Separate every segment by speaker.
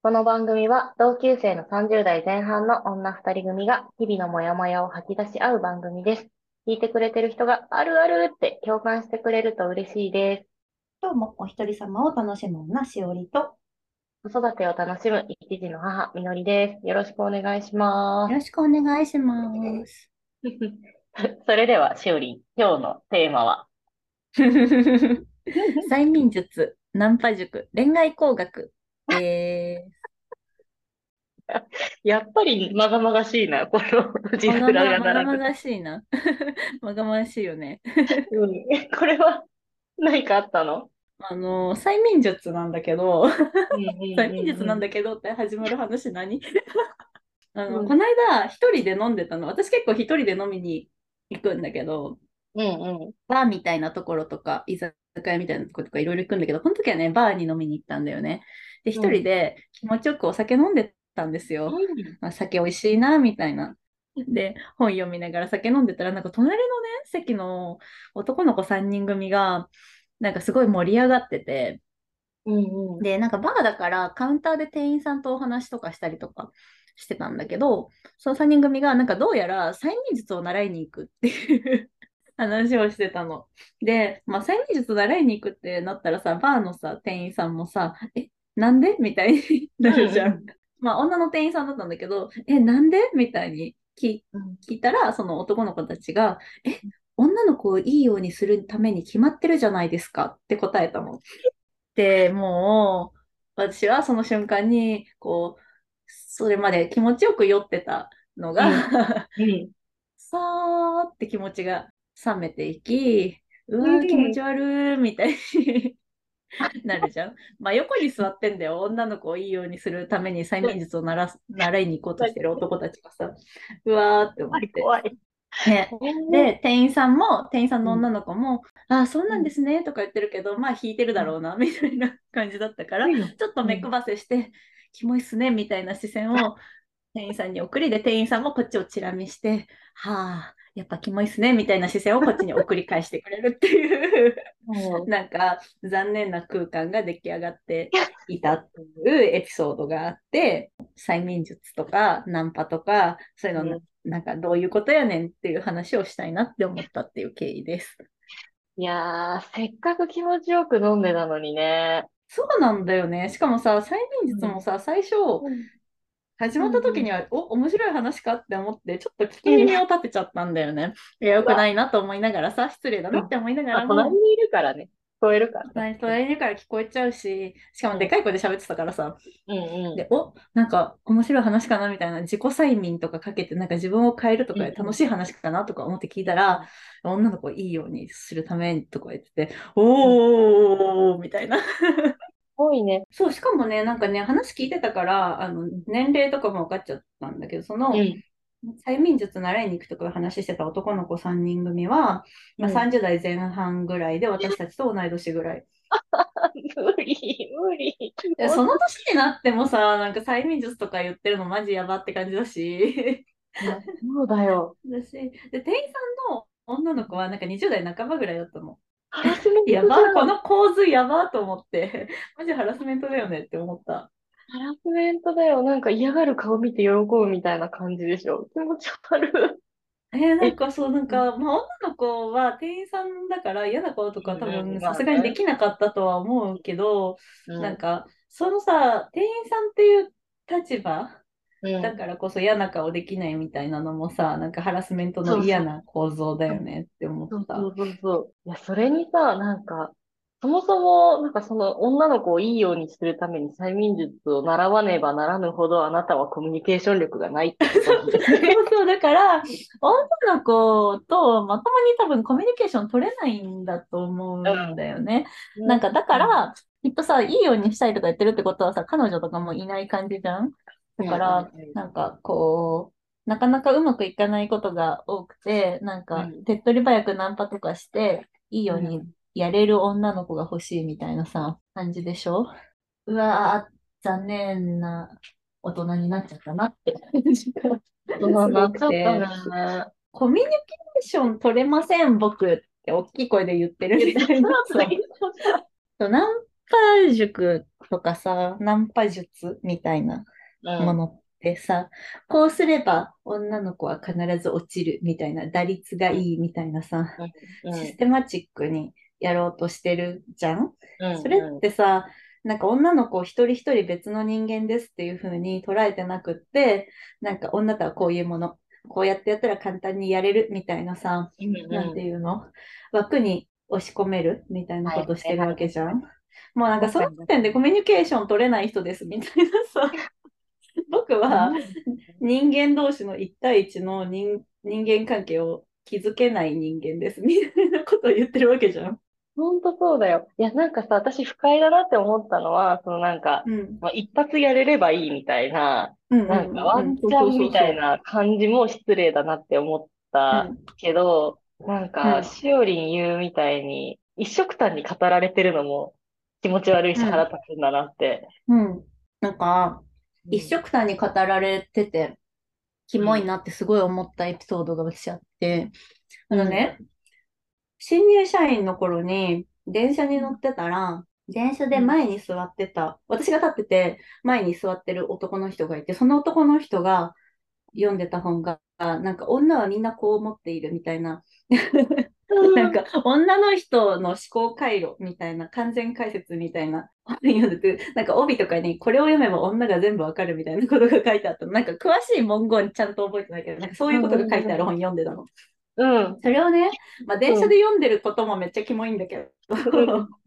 Speaker 1: この番組は同級生の30代前半の女2人組が日々のモヤモヤを吐き出し合う番組です。聞いてくれてる人があるあるって共感してくれると嬉しいです。
Speaker 2: 今日もお一人様を楽しむ女しおりと、よ
Speaker 1: 子育てを楽しむ一児の母、みのりです。よろしくお願いしま
Speaker 2: ろしくお願いします。
Speaker 1: す。それでは、しおりん、今日のテーマは？
Speaker 2: 催眠術、ナンパ塾、恋愛工学で
Speaker 1: やっぱりまがまがしいな、この字
Speaker 2: す。ま
Speaker 1: 面
Speaker 2: がま、まが
Speaker 1: が並ぶ。
Speaker 2: まがしいな。まがまがしいよね。
Speaker 1: うんこれは何かあったの？
Speaker 2: あの、催眠術なんだけど、
Speaker 1: うん
Speaker 2: 催眠術なんだけどって始まる話何？あの、
Speaker 1: うん
Speaker 2: この間一人で飲んでたの。私結構一人で飲みに行くんだけど、
Speaker 1: うんうん。
Speaker 2: バーみたいなところとか、居酒屋みたいなところとかいろいろ行くんだけど、この時はね、バーに飲みに行ったんだよね。で、一人で気持ちよくお酒飲んでたんですよ。まあ、酒美味しいな、みたいな。で、本読みながら酒飲んでたら、なんか隣のね、席の男の子3人組が、なんかすごい盛り上がってて、
Speaker 1: うんうん。
Speaker 2: で、なんかバーだからカウンターで店員さんとお話とかしたりとかしてたんだけど、その3人組がなんかどうやら催眠術を習いに行くっていう 話をしてたの。で、まあ催眠術習いに行くってなったらさ、バーのさ、店員さんもさ、え、なんで？みたいになるじゃ
Speaker 1: うん。
Speaker 2: ん。まあ女の店員さんだったんだけど、え、なんで？みたいに聞いたら、その男の子たちが、え、女の子をいいようにするために決まってるじゃないですか？って答えたの。で、もう、私はその瞬間に、こう、それまで気持ちよく酔ってたのが、
Speaker 1: うん。
Speaker 2: さーって気持ちが冷めていき、うわ気持ち悪いみたいに なるじゃん。まあ横に座ってんだよ。女の子をいいようにするために催眠術を習す 習いに行こうとしてる男たちがさ、うわーって思って。
Speaker 1: 怖い。
Speaker 2: ね、
Speaker 1: で、
Speaker 2: で、店員さんも、店員さんの女の子も、あ、そうなんですね、とか言ってるけど、まあ、引いてるだろうな、みたいな感じだったから、ちょっと目配せして、キモいっすね、みたいな視線を店員さんに送りで、店員さんもこっちをチラ見して、はあ、やっぱキモいっすね、みたいな視線をこっちに送り返してくれるっていう、なんか残念な空間が出来上がって いたっていうエピソードがあって、催眠術とかナンパとか、そういうのな、
Speaker 1: うん
Speaker 2: なんかどういうことやねんっていう話をしたいなって思ったっていう経緯です。
Speaker 1: いやー、せっかく気持ちよく飲んでたのにね。
Speaker 2: そうなんだよね。しかもさ、催眠術もさ、最初始まった時には、お、面白い話かって思って、ちょっと聞き耳を立てちゃったんだよね。いや、よくないなと思いながらさ、失礼だなって思いなが
Speaker 1: あ、
Speaker 2: らも、
Speaker 1: 隣にいるからね。聞こえるから。
Speaker 2: 隣隣にいるから聞こえちゃうし、しかもでかい声で喋ってたからさ、
Speaker 1: うんうん。
Speaker 2: で、お、なんか面白い話かなみたいな、自己催眠とかかけて、なんか自分を変えるとか
Speaker 1: うんうん
Speaker 2: 楽しい話かなとか思って聞いたら、女の子をいいようにするためにとか言ってて、おーみたいな。
Speaker 1: 多いね。
Speaker 2: そう、しかもね、なんかね、話聞いてたから、あの、年齢とかも分かっちゃったんだけど、その、
Speaker 1: うん。
Speaker 2: 催眠術習いに行くとか話してた男の子3人組は、まあ、
Speaker 1: うん
Speaker 2: 30代前半ぐらいで、私たちと同い年ぐらい。
Speaker 1: 無理、無理。
Speaker 2: でその年になってもさ、なんか催眠術とか言ってるのマジやばって感じだし。
Speaker 1: そうだよ。
Speaker 2: だし、で、店員さんの女の子はなんか20代半ばぐらいだったの。
Speaker 1: ハラスメント
Speaker 2: やば、この構図やばと思って、マジハラスメントだよねって思った。
Speaker 1: ハラスメントだよ。なんか嫌がる顔見て喜ぶみたいな感じでしょ。気持ち悪い。
Speaker 2: えーなんかそう、なんか、まあ、女の子は店員さんだから嫌なこととか多
Speaker 1: うん
Speaker 2: 分さすがにできなかったとは思うけど、
Speaker 1: うん
Speaker 2: なんか、そのさ、店員さんっていう立場
Speaker 1: うん
Speaker 2: だからこそ嫌な顔できないみたいなのもさ、なんかハラスメントの嫌な構造だよねって思った。
Speaker 1: そうそうそう。いや、それにさ、なんか、そもそも、なんかその女の子をいいようにするために催眠術を習わねばならぬほどあなたはコミュニケーション力がないってことなんですね。
Speaker 2: そ うそう、だから、女の子とまともに多分コミュニケーション取れないんだと思うんだよね。なんか、だか、ら、きっとさ、いいようにしたいとか言ってるってことはさ、彼女とかもいない感じじゃん？だから、なんかこう、なかなかうまくいかないことが多くて、なんか
Speaker 1: うん。
Speaker 2: 手っ取り早くナンパとかして、いいようにやれる女の子が欲しいみたいなさ、感じでしょ？うわー、残念な大人になっちゃったなって。感じが
Speaker 1: 大人になっちゃった
Speaker 2: すごくて
Speaker 1: ね。
Speaker 2: コミュニケーション取れません、僕って大きい声で言ってるみたいなさ。そう ナンパ塾とかさ、ナンパ術みたいなものってさ、こうすれば女の子は必ず落ちるみたいな、打率がいいみたいなさ、
Speaker 1: うん。
Speaker 2: システマチックにやろうとしてるじゃん？
Speaker 1: うん。
Speaker 2: それってさ、なんか女の子一人一人別の人間ですっていう風に捉えてなくって、なんか女とはこういうもの、こうやってやったら簡単にやれるみたいなさ、
Speaker 1: うんうん。
Speaker 2: なんていうの？枠に押し込めるみたいなことしてるわけじゃん？もうなんかその時点でコミュニケーション取れない人ですみたいなさ、僕は人間同士の1対1の人人間関係を築けない人間ですみたいなことを言ってるわけじゃん。
Speaker 1: ほんとそうだよ。いや、なんかさ、私不快だなって思ったのは、そのなんか、
Speaker 2: うん。
Speaker 1: まあ、一発やれればいいみたいな、
Speaker 2: うんうん
Speaker 1: なんかワンチャンみたいな感じも失礼だなって思ったけど、なん
Speaker 2: う
Speaker 1: か、
Speaker 2: ん
Speaker 1: しおりん言うみたいに、一色単に語られてるのも気持ち悪いし
Speaker 2: うん
Speaker 1: 腹立つんだなって。
Speaker 2: うん。なんか、一色単に語られてて、キモいなってすごい思ったエピソードが私あって、あのね、新入社員の頃に電車に乗ってたら、電車で前に座ってた、私が立ってて前に座ってる男の人がいて、その男の人が読んでた本が、なんか女はみんなこう思っているみたいな、なんか女の人の思考回路みたいな完全解説みたいな本読んでて、なんか帯とかにこれを読めば女が全部わかるみたいなことが書いてあったの。なんか詳しい文言ちゃんと覚えてないけど、なんかそういうことが書いてある本読んでたの。
Speaker 1: うん。
Speaker 2: それをね、まあ、電車で読んでることもめっちゃキモいんだけど、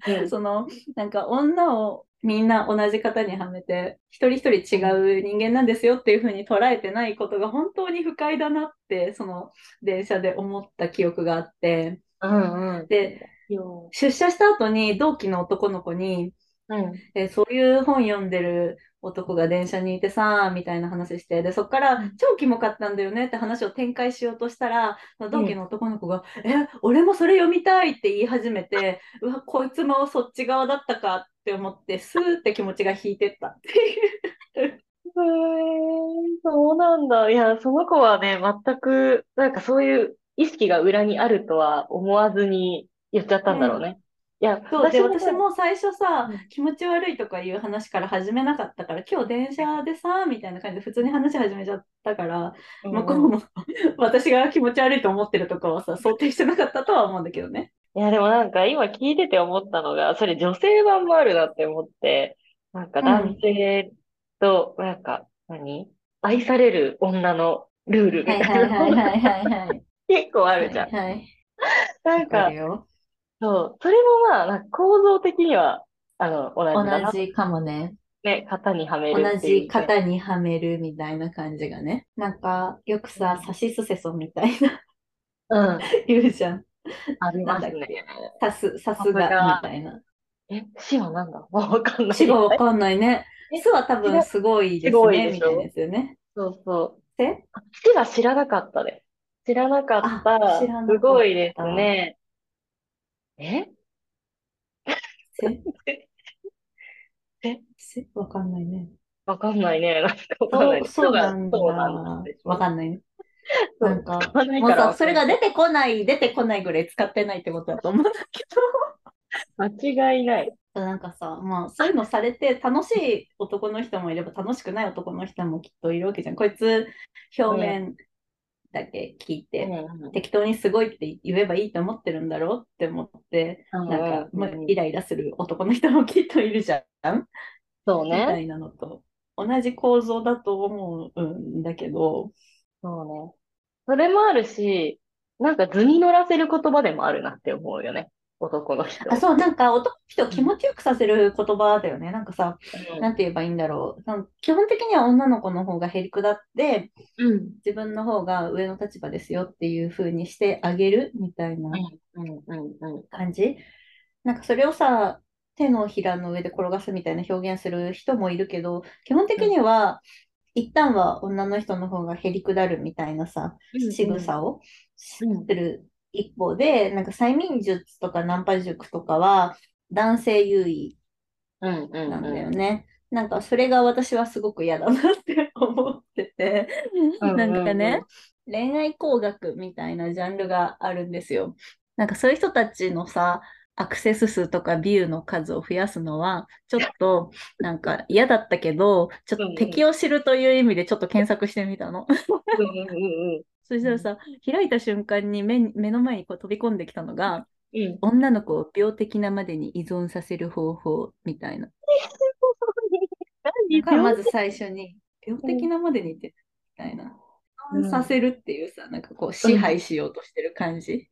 Speaker 1: うん
Speaker 2: その、なんか女をみんな同じ型にはめて、一人一人違う人間なんですよっていう風に捉えてないことが本当に不快だなって、その電車で思った記憶があって、
Speaker 1: うんうん。
Speaker 2: で、
Speaker 1: よ
Speaker 2: 出社した後に同期の男の子に、
Speaker 1: うん。
Speaker 2: えそういう本読んでる男が電車にいてさ、みたいな話して、で、そっから
Speaker 1: うん
Speaker 2: 超キモかったんだよねって話を展開しようとしたら、同期の男の子が、え、俺もそれ読みたいって言い始めて、うわ、こいつもそっち側だったかって思って、スーって気持ちが引いてったっていう。
Speaker 1: へーそうなんだ。いや、その子はね、全く、なんかそういう意識が裏にあるとは思わずに言っちゃったんだろうね。いや、
Speaker 2: そうで、
Speaker 1: 私
Speaker 2: 私も最初さ
Speaker 1: うん、
Speaker 2: 気持ち悪いとかいう話から始めなかったから、今日電車でさ、みたいな感じで普通に話し始めちゃったから、
Speaker 1: うん
Speaker 2: 向こうも 私が気持ち悪いと思ってるとかはさ、想定してなかったとは思うんだけどね。
Speaker 1: いや、でもなんか今聞いてて思ったのが、それ女性版もあるなって思って、なんか男性と、なんか、何？愛される女のルールみ
Speaker 2: はい
Speaker 1: たいな。結構あるじゃん。
Speaker 2: はいはい。わ
Speaker 1: なんか。そう、それもまあ、なんか構造的には、あの、同じだな。
Speaker 2: 同じかもね。
Speaker 1: ね、型にはめる
Speaker 2: 同
Speaker 1: っていう
Speaker 2: じ型にはめるみたいな感じがね。なんか、よくさ、さしすせそみたいな
Speaker 1: うん、
Speaker 2: 言うじゃん。
Speaker 1: あります
Speaker 2: なんだっ
Speaker 1: ね。
Speaker 2: さす、さす
Speaker 1: が
Speaker 2: がみたいな。
Speaker 1: え、死は何だ？もうわかんない。
Speaker 2: 死がわかんないね。
Speaker 1: え
Speaker 2: すは多分すごいです
Speaker 1: すごい
Speaker 2: ね、
Speaker 1: でしょ？
Speaker 2: みたいなやつよね。
Speaker 1: そうそう。
Speaker 2: せ
Speaker 1: あ死は知らなかったです。知らなかった。
Speaker 2: あ知らなかった
Speaker 1: すごいですね。え？
Speaker 2: せ？
Speaker 1: え？
Speaker 2: せ？わかんないね。
Speaker 1: わかんないね。なんかわかんない。
Speaker 2: そう、そうなんだ。
Speaker 1: そうなんです
Speaker 2: わかんないね。なんか
Speaker 1: 使わない
Speaker 2: もう
Speaker 1: から
Speaker 2: さ、それが出てこない、出てこないぐらい使ってないってことだと思うんだけ
Speaker 1: 間違いない。
Speaker 2: ど、なんかさ、まあ、そういうのされて楽しい男の人もいれば楽しくない男の人もきっといるわけじゃん。こいつ、表面だけ聞いて、
Speaker 1: うん
Speaker 2: 適当にすごいって言えばいいと思ってるんだろうって思って、
Speaker 1: うん
Speaker 2: なんか、
Speaker 1: うん
Speaker 2: まあイライラする男の人もきっといるじゃん。
Speaker 1: そうね。
Speaker 2: みたいなのと同じ構造だと思うんだけど、
Speaker 1: そうね。それもあるし、なんか図に乗らせる言葉でもあるなって思うよね。男の人。
Speaker 2: あ、そう、なんか男の人を気持ちよくさせる言葉だよね。なんかさ、
Speaker 1: うん
Speaker 2: なんて言えばいいんだろう。基本的には女の子の方がへりくだって、
Speaker 1: うん。
Speaker 2: 自分の方が上の立場ですよっていう風にしてあげるみたいな。感じ。なんかそれをさ、手のひらの上で転がすみたいな表現する人もいるけど、基本的には、一旦は女の人の方がへりくだるみたいなさ、仕草をす
Speaker 1: うん
Speaker 2: る一方で、なんか催眠術とかナンパ塾とかは男性優位
Speaker 1: うん。うん。
Speaker 2: なんだよね。なんかそれが私はすごく嫌だなって思ってて、
Speaker 1: うん
Speaker 2: なんかね、恋愛工学みたいなジャンルがあるんですよ。なんかそういう人たちのさ、アクセス数とかビューの数を増やすのは、ちょっとなんか嫌だったけど、ちょっと敵を知るという意味でちょっと検索してみたの。そしたらさ、開いた瞬間に目に目の前にこう飛び込んできたのが、
Speaker 1: うん。
Speaker 2: 女の子を病的なまでに依存させる方法みたいな。まず最初に、病的なまでにって、みたいな。させるっていうさ、なんかこう支配しようとしてる感じ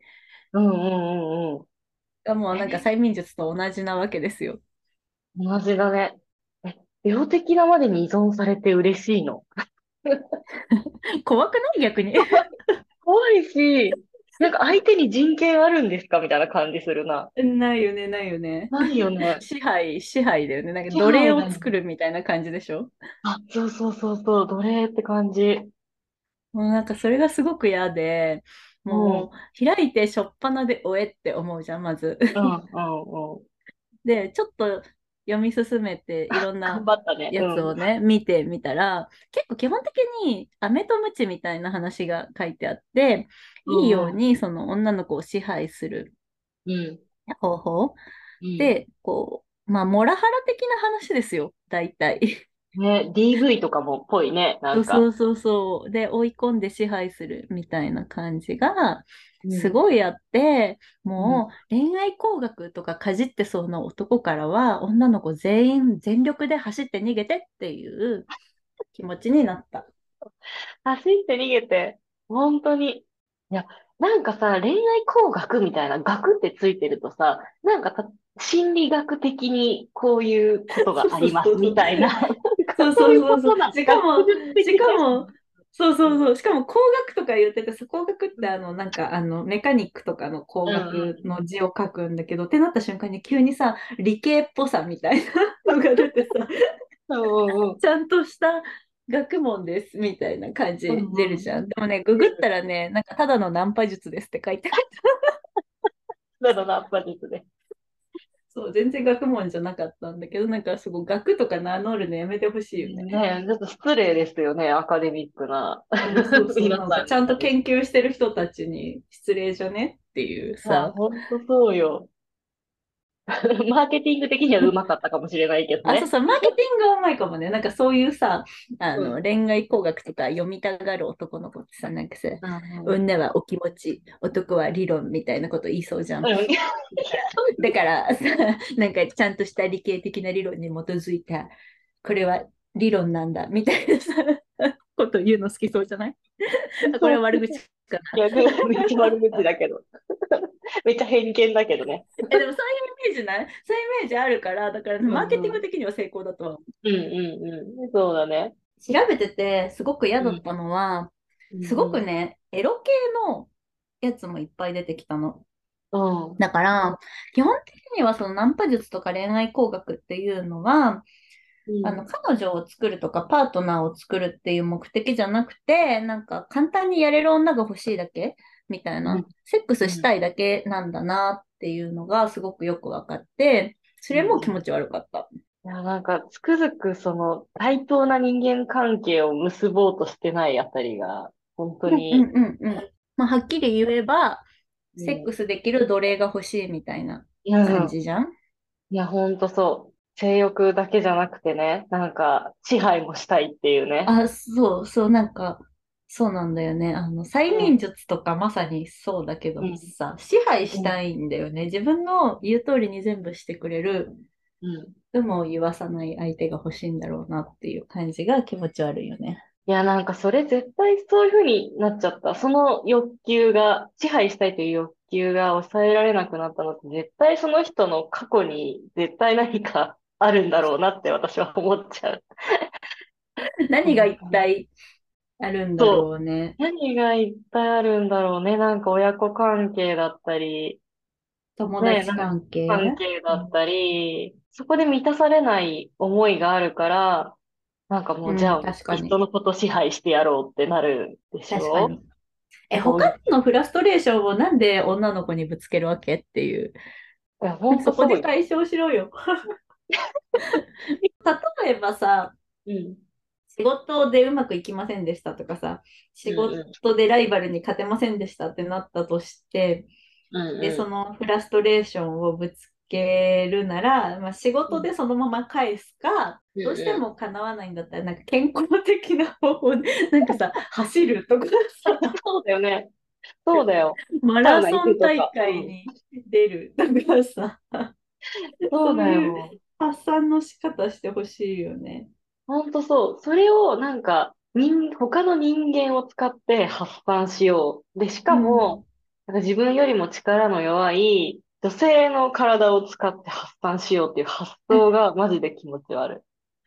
Speaker 1: うんうんうんうん。
Speaker 2: がもうなんか催眠術と同じなわけですよ。
Speaker 1: 同じだね。え、病的なまでに依存されて嬉しいの？
Speaker 2: 怖くない？逆に。
Speaker 1: 怖いし、なんか相手に人権あるんですか？みたいな感じするな。
Speaker 2: ないよね、ないよね。
Speaker 1: ないよね。
Speaker 2: 支配、支配だよね。なんか奴隷を作るみたいな感じでしょ？
Speaker 1: あ、そうそうそうそう、奴隷って感じ。
Speaker 2: もうなんかそれがすごく嫌で、もう開いてしょっぱなでおえって思うじゃん、まず。
Speaker 1: うんうんうん。
Speaker 2: で、ちょっと読み進めていろんな。やつをね、見てみたら、結構基本的に飴とムチみたいな話が書いてあって、
Speaker 1: うん
Speaker 2: いいようにその女の子を支配する
Speaker 1: うん。
Speaker 2: 方法
Speaker 1: うん。
Speaker 2: で、こう、まあ、モラハラ的な話ですよ、大体。
Speaker 1: ね、DV とかもっぽいね。なんか。
Speaker 2: そうそうそう。で、追い込んで支配するみたいな感じが、
Speaker 1: うん
Speaker 2: すごいあって、もう恋愛工学とかかじってそうな男からは、女の子全員全力で走って逃げてっていう気持ちになった。
Speaker 1: 走って逃げて、本当に。いや、なんかさ、恋愛工学みたいな学ってついてるとさ、なんかた心理学的にこういうことがありますみたいな。
Speaker 2: そう
Speaker 1: そう
Speaker 2: そう。しかも、しかも、そうそうそう。しかも工学とか言っててさ、工学ってあの、なんかあの、メカニックとかの工学の字を書くんだけど、ってなった瞬間に急にさ、理系っぽさみたいなのが出てさ、ちゃんとした学問ですみたいな感じ出るじゃん。でもね、ググったらね、なんかただのナンパ術ですって書いてある。
Speaker 1: なのな、パ術で。
Speaker 2: そう、全然学問じゃなかったんだけど、なんかすごい学とか名乗るのやめてほしいよね。
Speaker 1: ねちょっと失礼ですよね、アカデミックな。
Speaker 2: そうそうなんかちゃんと研究してる人たちに失礼じゃねっていう
Speaker 1: さ、
Speaker 2: さ。
Speaker 1: ほんとそうよ。マーケティング的にはうまかったかもしれないけど
Speaker 2: あ、
Speaker 1: ね
Speaker 2: そう。そう、マーケティングはうまいかもね。なんかそういうさ、あ
Speaker 1: う
Speaker 2: の、恋愛工学とか読みたがる男の子ってさ、なんかさ、
Speaker 1: うん
Speaker 2: 女はお気持ち、男は理論みたいなこと言いそうじゃん。
Speaker 1: うん
Speaker 2: だからさ、なんかちゃんとした理系的な理論に基づいた、これは理論なんだ、みたいなさ、こと言うの好きそうじゃない？これは悪口かな。
Speaker 1: いや、めっちゃ悪口だけど。めっちゃ偏見だけどね。
Speaker 2: えでもそういうイメージない？そういうイメージあるから、だから、マーケティング的には成功だとは思
Speaker 1: うんうんうん。そうだね。
Speaker 2: う。調べてて、すごく嫌だったのは、すごくね、エロ系のやつもいっぱい出てきたの。
Speaker 1: うん。
Speaker 2: だから、基本的にはそのナンパ術とか恋愛工学っていうのは、
Speaker 1: うん。
Speaker 2: あの、彼女を作るとかパートナーを作るっていう目的じゃなくて、なんか簡単にやれる女が欲しいだけみたいな、
Speaker 1: うん
Speaker 2: セックスしたいだけなんだなっていうのがすごくよく分かって、それも気持ち悪かった。
Speaker 1: いや、なんか、つくづくその、対等な人間関係を結ぼうとしてないあたりが、本当
Speaker 2: うん
Speaker 1: に、
Speaker 2: うんうんうん。まあ、はっきり言えば、
Speaker 1: うん
Speaker 2: セックスできる奴隷が欲しいみたいな
Speaker 1: うん
Speaker 2: 感じじゃん？
Speaker 1: いや、ほんとそう。性欲だけじゃなくてね、なんか、支配もしたいっていうね。
Speaker 2: あ、そうそう、なんか、そうなんだよね。あの、催眠術とかまさにそうだけど
Speaker 1: うん
Speaker 2: さ、支配したいんだよね。自分の言う通りに全部してくれる、
Speaker 1: うん。
Speaker 2: でも言わさない相手が欲しいんだろうなっていう感じが気持ち悪いよね。
Speaker 1: いや、なんかそれ絶対そういう風になっちゃった。その欲求が、支配したいという欲求が抑えられなくなったのって、絶対その人の過去に絶対何かあるんだろうなって私は思っちゃう。
Speaker 2: 何が一体あるんだろうね。
Speaker 1: 何がいっぱいあるんだろうね。なんか親子関係だったり、
Speaker 2: 友達関係？
Speaker 1: 関係だったり、そこで満たされない思いがあるから、なんかも
Speaker 2: う
Speaker 1: うんじゃあ、
Speaker 2: 確かに
Speaker 1: 人のこと支配してやろうってなるでしょ？
Speaker 2: 確かに。え、他のフラストレーションをなんで女の子にぶつけるわけっていう。
Speaker 1: いや、ほん
Speaker 2: そ
Speaker 1: とそうよ。
Speaker 2: こで解消しろよ。例えばさ、
Speaker 1: うん。
Speaker 2: 仕事でうまくいきませんでしたとかさ、仕事でライバルに勝てませんでしたってなったとして、
Speaker 1: うんうん
Speaker 2: で、そのフラストレーションをぶつけるなら、まあ、仕事でそのまま返すか、
Speaker 1: うん
Speaker 2: どうしても叶わないんだったら、なんか健康的な方法で、なんかさ、走るとかさ、
Speaker 1: そうだよね。そうだよ。
Speaker 2: マラソン大会に出るとかさ、
Speaker 1: そうだよ。
Speaker 2: 発散の仕方してほしいよね。
Speaker 1: ほんとそう。それをなんか、人、他の人間を使って発散しよう。で、しかも、なんか自分よりも力の弱い女性の体を使って発散しようっていう発想が マジで気持ち悪い。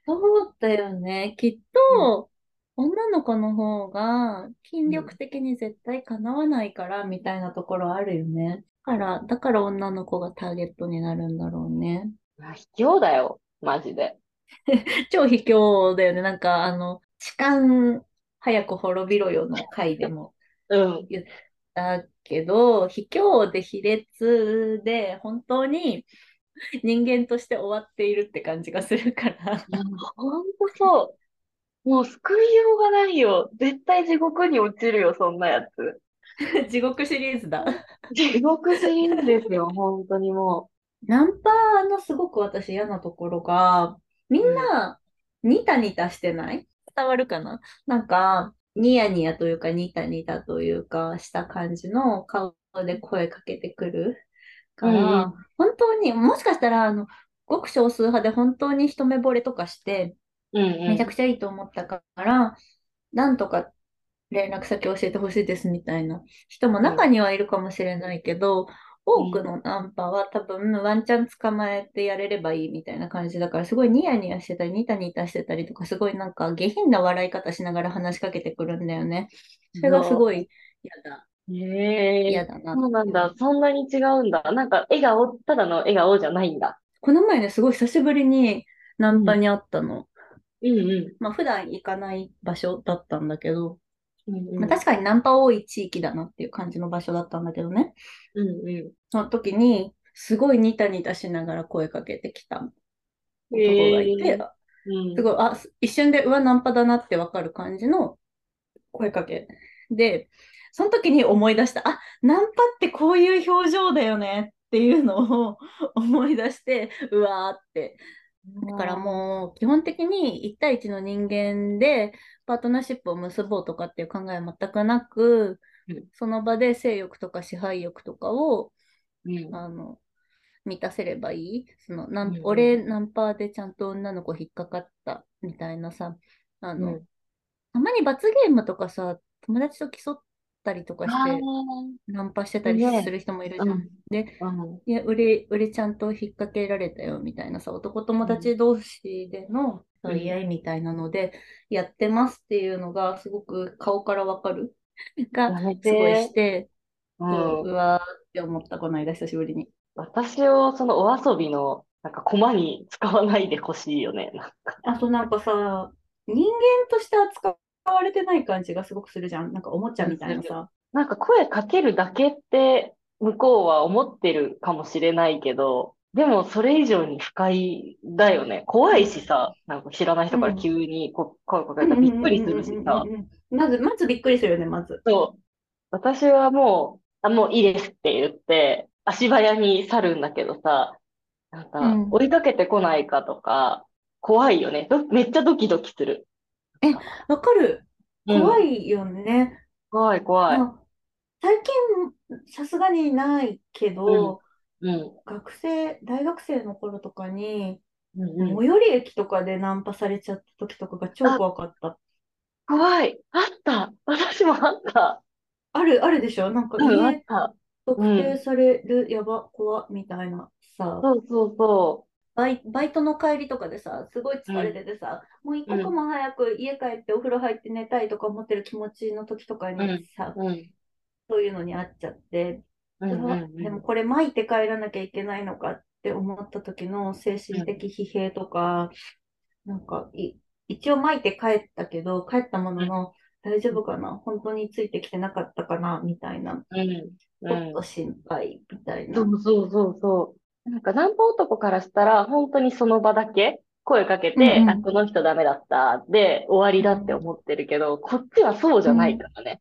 Speaker 2: そうだよね。きっと、女の子の方が筋力的に絶対かなわないからみたいなところあるよね。だから、だから女の子がターゲットになるんだろうね。
Speaker 1: まあ、卑怯だよ。マジで。
Speaker 2: 超卑怯だよね。なんか、あの、痴漢早く滅びろよの回でも
Speaker 1: うん。
Speaker 2: だけど、卑怯で卑劣で、本当に人間として終わっているって感じがするから。
Speaker 1: いや、ほんとそう。もう救いようがないよ。絶対地獄に落ちるよ、そんなやつ。
Speaker 2: 地獄シリーズだ。
Speaker 1: 地獄シリーズですよ、本当にも
Speaker 2: ナンパのすごく私嫌なところが、みんなニタニタしてない？伝わるかな？なんか、ニヤニヤというか、ニタニタというか、した感じの顔で声かけてくるから、
Speaker 1: うんうん
Speaker 2: 本当に、もしかしたら、あの、ごく少数派で本当に一目惚れとかして、
Speaker 1: う。うんうん。
Speaker 2: めちゃくちゃいいと思ったから、なんとか連絡先教えてほしいですみたいな人も中にはいるかもしれないけど、多くのナンパは多分ワンチャン捕まえてやれればいいみたいな感じだから、すごいニヤニヤしてたり、ニタニタしてたりとか、すごいなんか下品な笑い方しながら話しかけてくるんだよね。それがすごい嫌だ。
Speaker 1: へえ
Speaker 2: 嫌だな。
Speaker 1: そうなんだ。そんなに違うんだ。なんか、笑顔、ただの笑顔じゃないんだ。
Speaker 2: この前ね、すごい久しぶりにナンパに会ったの。
Speaker 1: うんう
Speaker 2: まあ普段行かない場所だったんだけど、
Speaker 1: ん。うん
Speaker 2: まあ、確かにナンパ多い地域だなっていう感じの場所だったんだけどね。
Speaker 1: うんう
Speaker 2: その時に、すごいニタニタしながら声かけてきた
Speaker 1: ん。
Speaker 2: 男がいて、
Speaker 1: へえうん。
Speaker 2: すごい、あ、一瞬で、うわ、ナンパだなってわかる感じの声かけ。で、その時に思い出した、あ、ナンパってこういう表情だよねっていうのを思い出して、うわーって。だからもう、基本的に1対1の人間でパートナーシップを結ぼうとかっていう考えは全くなく
Speaker 1: うん、
Speaker 2: その場で性欲とか支配欲とかを
Speaker 1: うん。
Speaker 2: あの、満たせればいい。その、なん
Speaker 1: うんうん
Speaker 2: 俺、ナンパーでちゃんと女の子引っかかったみたいなさ、あの、
Speaker 1: うん
Speaker 2: たまに罰ゲームとかさ、友達と競ったりとか
Speaker 1: あ
Speaker 2: して、
Speaker 1: ー
Speaker 2: ナンパしてたり
Speaker 1: ね
Speaker 2: する人もいるじゃん。
Speaker 1: うん
Speaker 2: で、
Speaker 1: うん。
Speaker 2: いや、俺、俺ちゃんと引っ掛けられたよみたいなさ、男友達同士での
Speaker 1: うん
Speaker 2: 取り合いみたいなので、やってますっていうのが、すごく顔からわかる。がすごい
Speaker 1: て
Speaker 2: して、
Speaker 1: う。
Speaker 2: んうわーって思った、この間、久しぶりに。
Speaker 1: 私をそのお遊びの、なんか、駒に使わないでほしいよね。なんか
Speaker 2: あとなんかさ、人間として扱われてない感じがすごくするじゃん。なんかおもちゃみたいなさ。
Speaker 1: なんか声かけるだけって向こうは思ってるかもしれないけど、でもそれ以上に不快だよね。怖いしさ、なんか知らない人から急にこ声かけたらびっくりするしさ
Speaker 2: うん。うんうんうんうんまず、まずびっくりするよね、まず。
Speaker 1: そう。私はもう、あ、もういいですって言って、足早に去るんだけどさ、なんか
Speaker 2: うん
Speaker 1: 追いかけてこないかとか、怖いよね。どめっちゃドキドキする。
Speaker 2: わかる。怖
Speaker 1: い。
Speaker 2: いよね。
Speaker 1: 怖い、怖い。
Speaker 2: まあ最近、さすがにないけど、
Speaker 1: うん。
Speaker 2: 学生、大学生の頃とかに、
Speaker 1: うんうん
Speaker 2: 最寄り駅とかでナンパされちゃった時とかが超怖かった。
Speaker 1: 怖い。あった。私もあった。
Speaker 2: ある、あるでしょ？なんか
Speaker 1: うん、あっ
Speaker 2: 家
Speaker 1: た。
Speaker 2: 特定される、やば、怖、みたいなさ。
Speaker 1: そうそうそ
Speaker 2: バイ、バイトの帰りとかでさ、すごい疲れててさ、もう一刻も早く家帰ってお風呂入って寝たいとか思ってる気持ちの時とかにさ、
Speaker 1: う。うん。
Speaker 2: そういうのにあっちゃって、
Speaker 1: うん
Speaker 2: でもこれ巻いて帰らなきゃいけないのかって思った時の精神的疲弊とか、なんかい、一応巻いて帰ったけど、帰ったものの、大丈夫かな？本当についてきてなかったかな？みたいな、
Speaker 1: うん。
Speaker 2: ち
Speaker 1: うん
Speaker 2: ょっと心配みたいな。
Speaker 1: そうそうそうそう。なんかナンパ男からしたら、本当にその場だけ声かけて、
Speaker 2: うんうん
Speaker 1: あ、この人ダメだったで終わりだって思ってるけど、こっちはそうじゃないからね。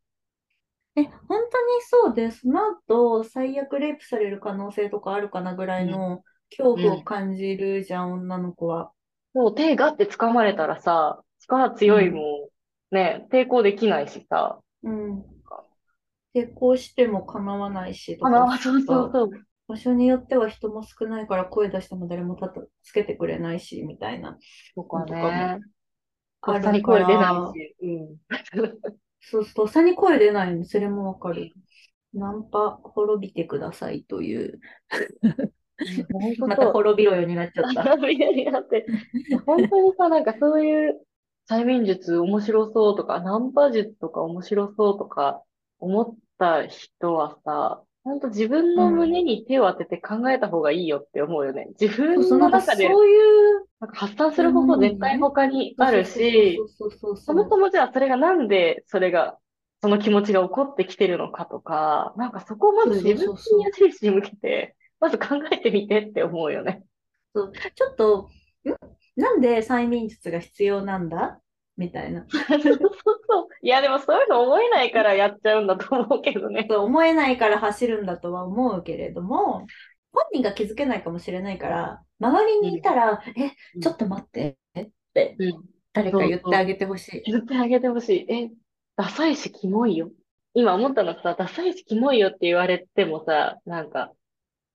Speaker 2: え、本当にそうです。その後、最悪レイプされる可能性とかあるかなぐらいの恐怖を感じるじゃん、女の子は。
Speaker 1: もう手がって掴まれたらさ、力強いもん、ね、抵抗できないしさ。
Speaker 2: うん。抵抗しても構わないしと
Speaker 1: あ、
Speaker 2: か、
Speaker 1: まあ、そうそうそう。
Speaker 2: 場所によっては人も少ないから声出しても誰もたとつけてくれないし、みたいな。
Speaker 1: とかね。っさ声出ないし。うん。
Speaker 2: そうすると、さに声出ないの、それもわかる。ナンパ滅びてくださいという、また。滅びろよになっちゃった。
Speaker 1: み たいになって。本当にさ、なんかそういう催眠術面白そうとか、ナンパ術とか面白そうとか思った人はさ、本当自分の胸に手を当てて考えた方がいいよって思うよね。自分の中で
Speaker 2: そういう
Speaker 1: なんか発散する方法絶対他にあるし、
Speaker 2: そ
Speaker 1: もそもじゃあそれがなんでそれが、その気持ちが起こってきてるのかとか、なんかそこをまず自分に矢印に向けて、まず考えてみてって思うよね。
Speaker 2: そうちょっと、ん？なんで催眠術が必要なんだ？みたいな。
Speaker 1: いや、でもそういうの思えないからやっちゃうんだと思うけどね。
Speaker 2: そう思えないから走るんだとは思うけれども、本人が気づけないかもしれないから、周りにいたら、え、ちょっと待ってって
Speaker 1: うん。
Speaker 2: 誰か言ってあげてほしい。
Speaker 1: 言ってあげてほしい。え、ダサいしキモいよ。今思ったのさ、ダサいしキモいよって言われてもさ、なんか、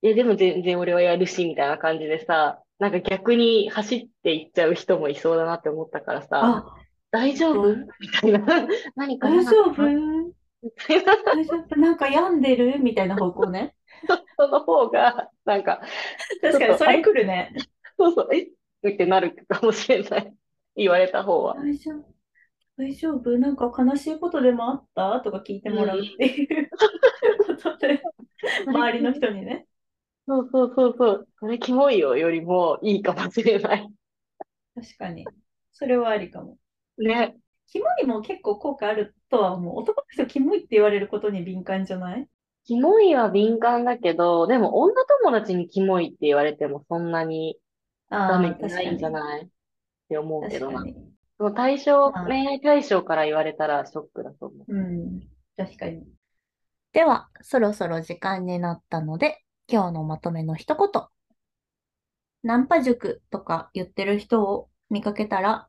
Speaker 1: いや、でも全然俺はやるし、みたいな感じでさ、なんか逆に走っていっちゃう人もいそうだなって思ったからさ、
Speaker 2: あ、
Speaker 1: 大丈夫？
Speaker 2: うん
Speaker 1: みたいな。何か
Speaker 2: 大丈夫？
Speaker 1: みたいな。
Speaker 2: 大丈夫？なんか病んでる？みたいな方向ね。
Speaker 1: その方が、なんか、
Speaker 2: 確かにそれ来るね。
Speaker 1: そうそう、え？ってなるかもしれない。言われた方は。
Speaker 2: 大丈夫？大丈夫？なんか悲しいことでもあった？とか聞いてもらうっていうことで、周りの人にね。
Speaker 1: そうそうそうそう。それキモいよよりもいいかもしれない。
Speaker 2: 確かに。それはありかも。
Speaker 1: ね。
Speaker 2: キモいも結構効果あるとは思う。男の人キモいって言われることに敏感じゃない？
Speaker 1: キモいは敏感だけど、でも女友達にキモいって言われてもそんなにダ
Speaker 2: ああ、
Speaker 1: メじゃ
Speaker 2: 確かに。
Speaker 1: ないんじゃない？って思うけどな。その対象、
Speaker 2: まあ
Speaker 1: 恋愛対象から言われたらショックだと思う。
Speaker 2: うん、確かに。では、そろそろ時間になったので、今日のまとめの一言。ナンパ塾とか言ってる人を見かけたら、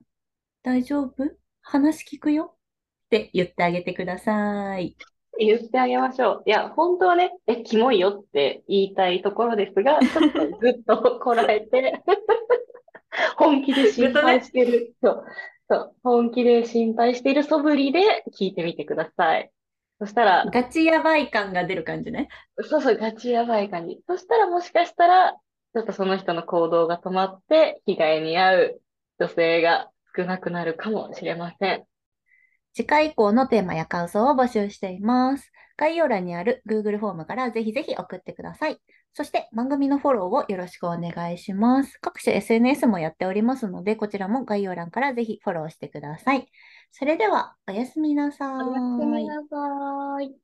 Speaker 2: 大丈夫？話聞くよ？って言ってあげてください。
Speaker 1: 言ってあげましょう。いや、本当はね、え、キモいよ？って言いたいところですが、ちょっとぐっとこらえて、本気で心配してる、そう、そう、本気で心配している素振りで聞いてみてください。そしたら、
Speaker 2: ガチやばい感が出る感じね。
Speaker 1: そうそう、ガチやばい感じ。そしたらもしかしたら、ちょっとその人の行動が止まって、被害に遭う女性が少なくなるかもしれません。
Speaker 2: 次回以降のテーマや感想を募集しています。概要欄にある Google フォームからぜひぜひ送ってください。そして番組のフォローをよろしくお願いします。各種 SNS もやっておりますので、こちらも概要欄からぜひフォローしてください。それでは、おやすみなさ
Speaker 1: おやす。みなさーい。